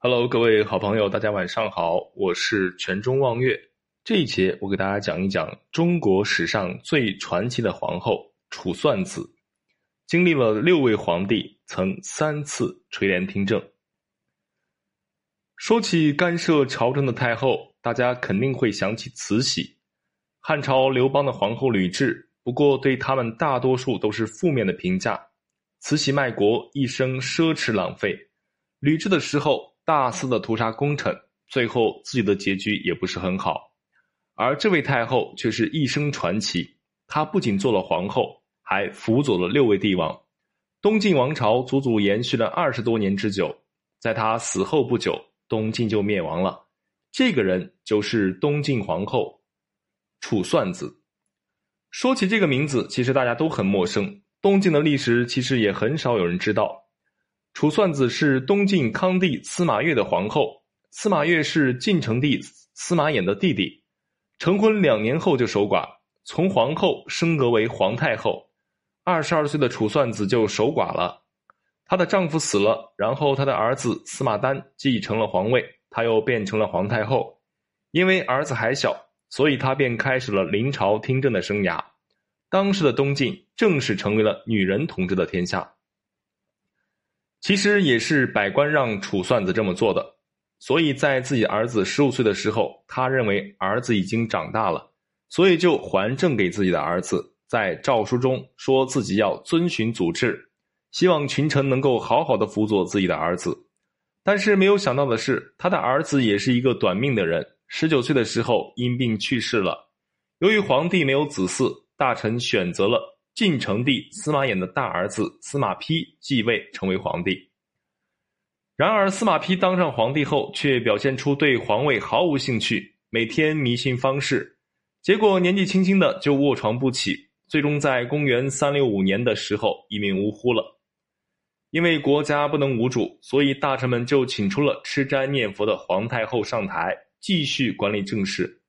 Hello，各位好朋友，大家晚上好，我是全中望月。这一节我给大家讲一讲中国史上最传奇的皇后楚算子，经历了六位皇帝，曾三次垂帘听政。说起干涉朝政的太后，大家肯定会想起慈禧。汉朝刘邦的皇后吕雉，不过对他们大多数都是负面的评价。慈禧卖国，一生奢侈浪费；吕雉的时候。大肆的屠杀功臣，最后自己的结局也不是很好。而这位太后却是一生传奇，她不仅做了皇后，还辅佐了六位帝王，东晋王朝足足延续了二十多年之久。在她死后不久，东晋就灭亡了。这个人就是东晋皇后楚算子。说起这个名字，其实大家都很陌生。东晋的历史其实也很少有人知道。楚算子是东晋康帝司马越的皇后，司马越是晋成帝司马衍的弟弟，成婚两年后就守寡，从皇后升格为皇太后。二十二岁的楚算子就守寡了，她的丈夫死了，然后她的儿子司马丹继承了皇位，她又变成了皇太后。因为儿子还小，所以她便开始了临朝听政的生涯。当时的东晋正式成为了女人统治的天下。其实也是百官让楚算子这么做的，所以在自己儿子十五岁的时候，他认为儿子已经长大了，所以就还政给自己的儿子，在诏书中说自己要遵循祖制，希望群臣能够好好的辅佐自己的儿子。但是没有想到的是，他的儿子也是一个短命的人，十九岁的时候因病去世了。由于皇帝没有子嗣，大臣选择了。晋成帝司马炎的大儿子司马丕继位成为皇帝。然而，司马丕当上皇帝后，却表现出对皇位毫无兴趣，每天迷信方士，结果年纪轻轻的就卧床不起，最终在公元三六五年的时候一命呜呼了。因为国家不能无主，所以大臣们就请出了吃斋念佛的皇太后上台，继续管理政事。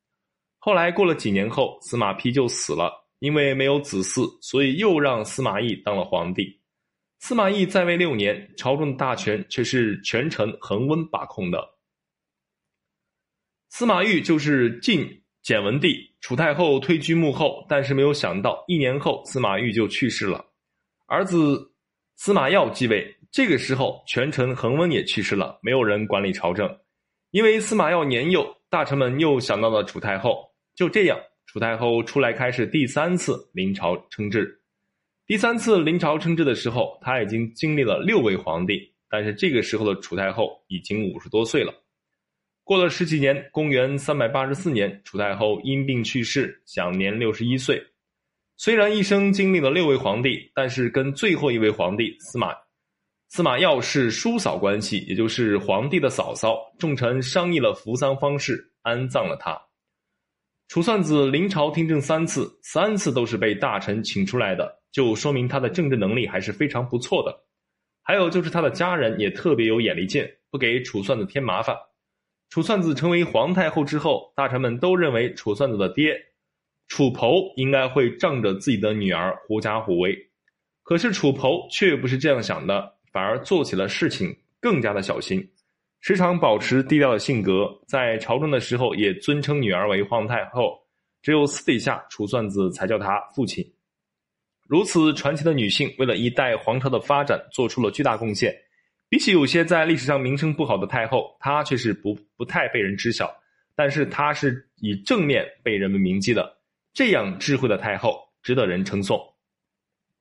后来过了几年后，司马丕就死了。因为没有子嗣，所以又让司马懿当了皇帝。司马懿在位六年，朝中的大权却是权臣恒温把控的。司马懿就是晋简文帝，楚太后退居幕后，但是没有想到，一年后司马懿就去世了，儿子司马曜继位。这个时候，权臣恒温也去世了，没有人管理朝政。因为司马曜年幼，大臣们又想到了楚太后，就这样。楚太后出来开始第三次临朝称制，第三次临朝称制的时候，她已经经历了六位皇帝，但是这个时候的楚太后已经五十多岁了。过了十几年，公元三百八十四年，楚太后因病去世，享年六十一岁。虽然一生经历了六位皇帝，但是跟最后一位皇帝司马司马曜是叔嫂关系，也就是皇帝的嫂嫂。众臣商议了扶丧方式，安葬了他。楚算子临朝听政三次，三次都是被大臣请出来的，就说明他的政治能力还是非常不错的。还有就是他的家人也特别有眼力劲，不给楚算子添麻烦。楚算子成为皇太后之后，大臣们都认为楚算子的爹楚侯应该会仗着自己的女儿狐假虎威，可是楚侯却不是这样想的，反而做起了事情更加的小心。时常保持低调的性格，在朝政的时候也尊称女儿为皇太后，只有私底下楚算子才叫她父亲。如此传奇的女性，为了一代皇朝的发展做出了巨大贡献。比起有些在历史上名声不好的太后，她却是不不太被人知晓，但是她是以正面被人们铭记的。这样智慧的太后，值得人称颂。